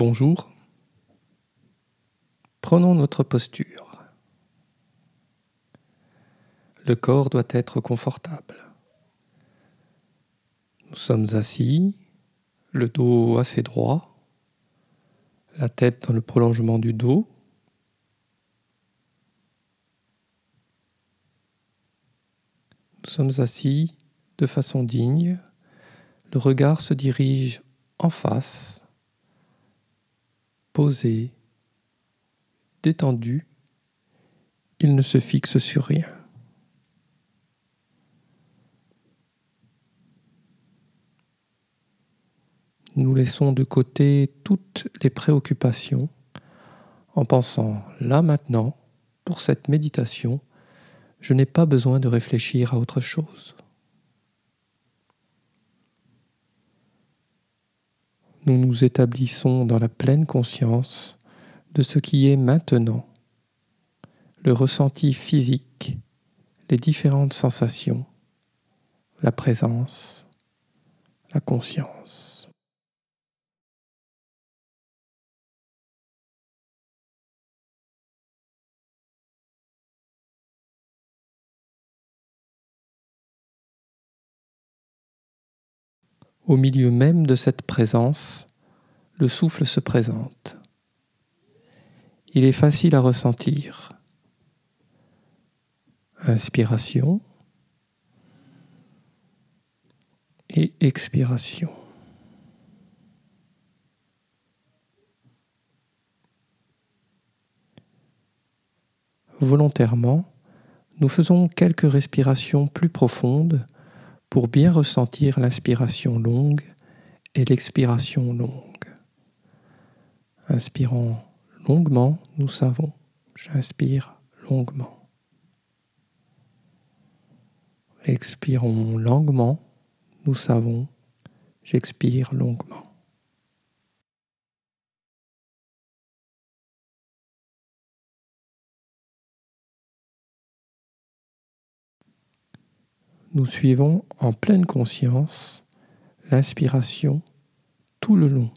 Bonjour. Prenons notre posture. Le corps doit être confortable. Nous sommes assis, le dos assez droit, la tête dans le prolongement du dos. Nous sommes assis de façon digne, le regard se dirige en face posé, détendu, il ne se fixe sur rien. Nous laissons de côté toutes les préoccupations en pensant là maintenant, pour cette méditation, je n'ai pas besoin de réfléchir à autre chose. Nous nous établissons dans la pleine conscience de ce qui est maintenant, le ressenti physique, les différentes sensations, la présence, la conscience. Au milieu même de cette présence, le souffle se présente. Il est facile à ressentir. Inspiration et expiration. Volontairement, nous faisons quelques respirations plus profondes pour bien ressentir l'inspiration longue et l'expiration longue. Inspirons longuement, nous savons, j'inspire longuement. Expirons longuement, nous savons, j'expire longuement. Nous suivons en pleine conscience l'inspiration tout le long,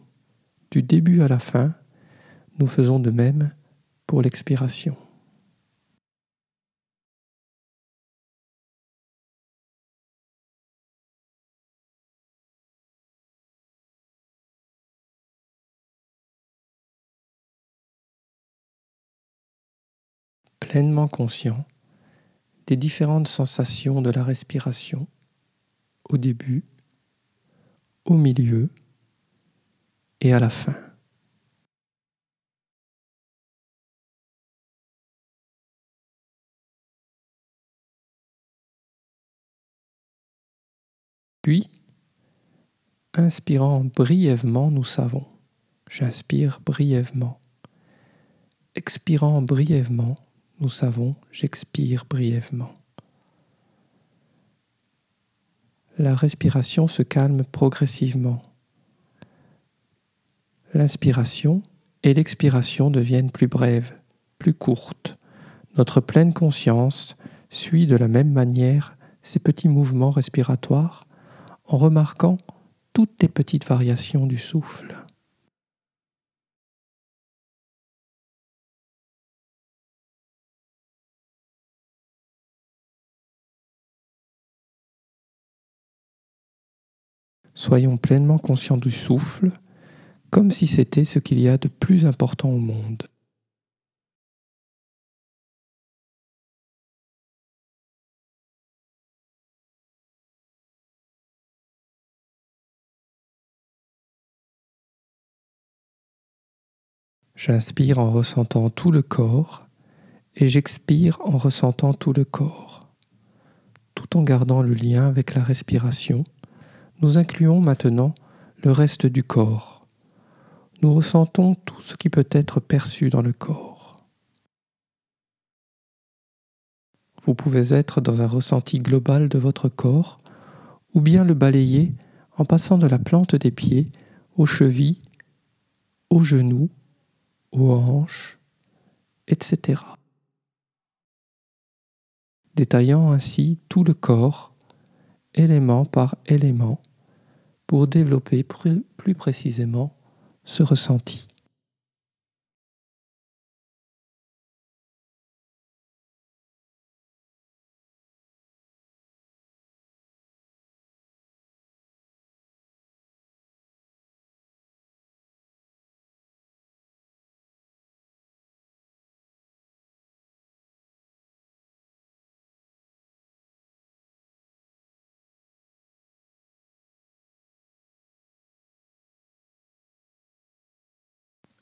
du début à la fin. Nous faisons de même pour l'expiration. Pleinement conscient des différentes sensations de la respiration au début, au milieu et à la fin. Puis, inspirant brièvement, nous savons. J'inspire brièvement. Expirant brièvement, nous savons, j'expire brièvement. La respiration se calme progressivement. L'inspiration et l'expiration deviennent plus brèves, plus courtes. Notre pleine conscience suit de la même manière ces petits mouvements respiratoires en remarquant toutes les petites variations du souffle. Soyons pleinement conscients du souffle, comme si c'était ce qu'il y a de plus important au monde. J'inspire en ressentant tout le corps et j'expire en ressentant tout le corps, tout en gardant le lien avec la respiration nous incluons maintenant le reste du corps. Nous ressentons tout ce qui peut être perçu dans le corps. Vous pouvez être dans un ressenti global de votre corps ou bien le balayer en passant de la plante des pieds aux chevilles, aux genoux, aux hanches, etc. Détaillant ainsi tout le corps, élément par élément, pour développer plus précisément ce ressenti.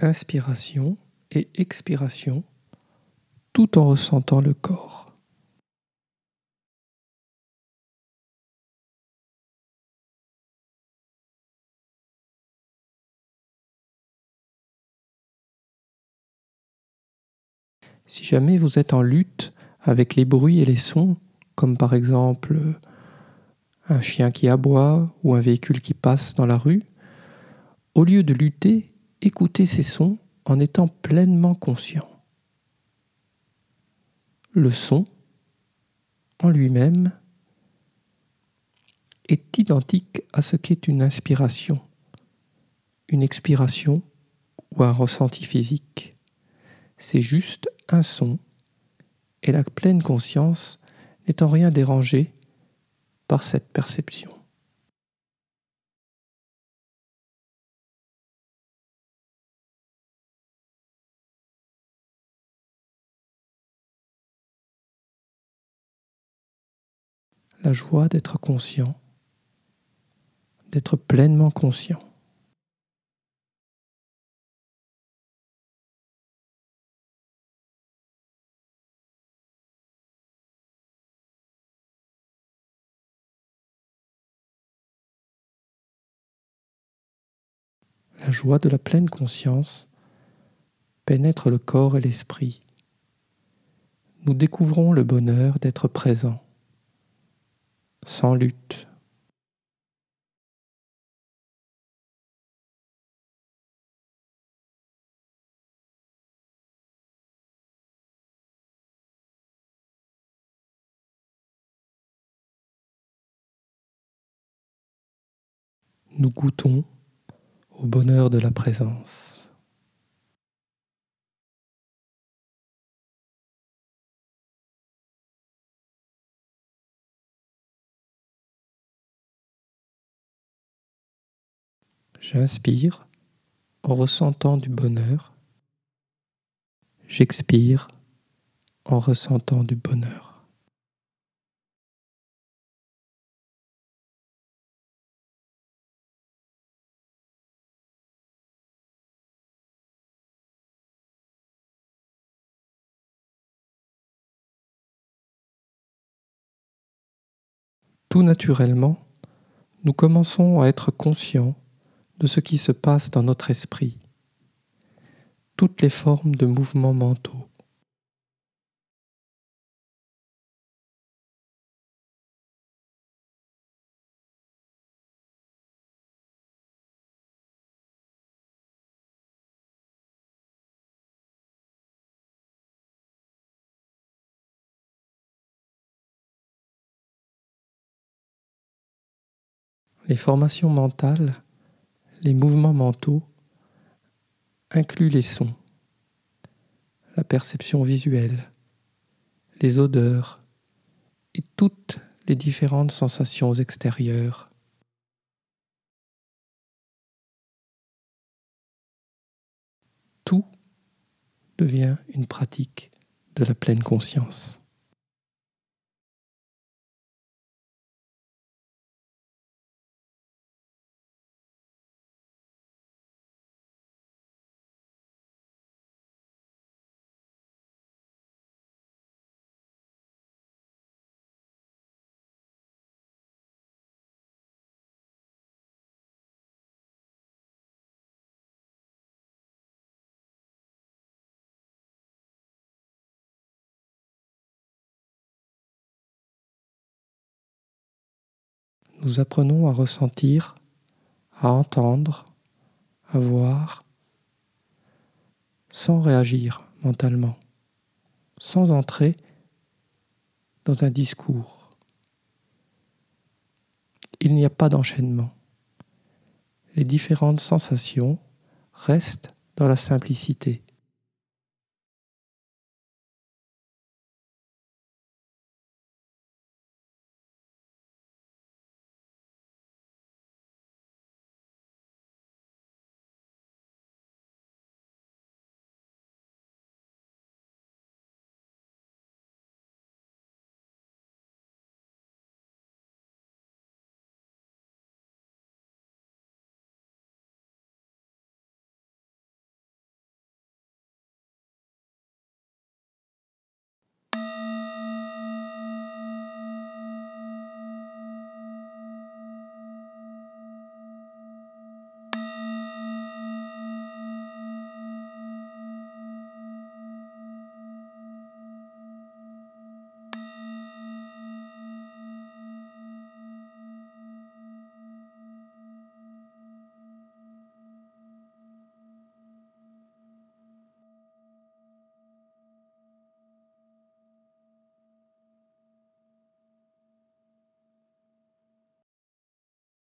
Inspiration et expiration tout en ressentant le corps. Si jamais vous êtes en lutte avec les bruits et les sons, comme par exemple un chien qui aboie ou un véhicule qui passe dans la rue, au lieu de lutter, écoutez ces sons en étant pleinement conscient. Le son, en lui-même, est identique à ce qu'est une inspiration, une expiration ou un ressenti physique. C'est juste un son, et la pleine conscience n'est en rien dérangée par cette perception. La joie d'être conscient, d'être pleinement conscient. La joie de la pleine conscience pénètre le corps et l'esprit. Nous découvrons le bonheur d'être présent, sans lutte. Nous goûtons au bonheur de la présence. J'inspire en ressentant du bonheur. J'expire en ressentant du bonheur. Tout naturellement, nous commençons à être conscients de ce qui se passe dans notre esprit, toutes les formes de mouvements mentaux. Les formations mentales, les mouvements mentaux incluent les sons, la perception visuelle, les odeurs et toutes les différentes sensations extérieures. Tout devient une pratique de la pleine conscience. Nous apprenons à ressentir, à entendre, à voir, sans réagir mentalement, sans entrer dans un discours. Il n'y a pas d'enchaînement. Les différentes sensations restent dans la simplicité.